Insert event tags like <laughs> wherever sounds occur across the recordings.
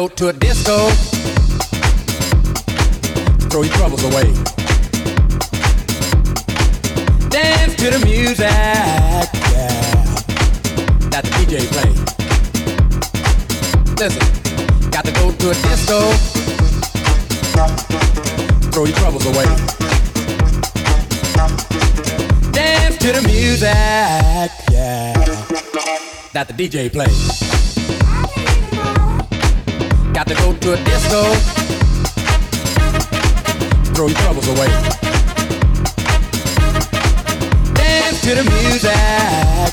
go to a disco. Throw your troubles away. Dance to the music, yeah. That the DJ play. Listen, got to go to a disco. Throw your troubles away. Dance to the music, yeah. That the DJ play. Got to go to a disco. Throw your troubles away. Dance to the music. Yeah.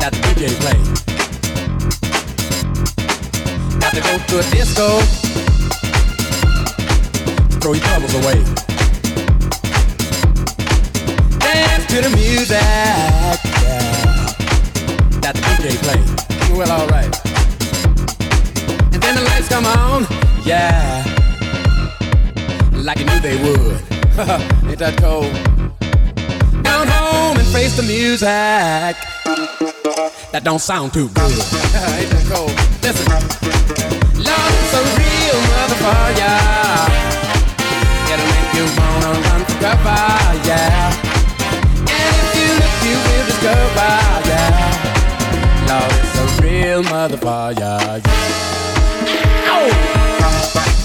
That the DJ play. Got to go to a disco. Throw your troubles away. Dance to the music. Yeah. That the DJ play. Well, alright. Then the lights come on, yeah. Like you knew they would. <laughs> Ain't that cold? Down home and face the music. That don't sound too good. <laughs> Ain't that cold? Listen. Love's a real motherfucker. It'll make you wanna run for discover, yeah. And if you look, you will discover, yeah. Lord, it's a real motherfucker, yeah. Oh!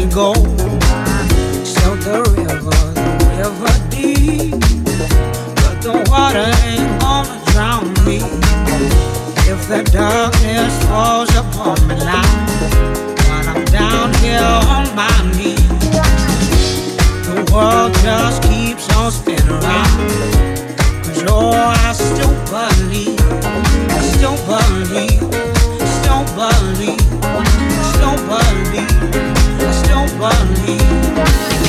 we go. So the river, the river deep, but the water ain't gonna drown me. If the darkness falls upon me now, while I'm down here on my knees, the world just keeps on spinning around. Cause oh, I still believe, I still believe, still believe. one.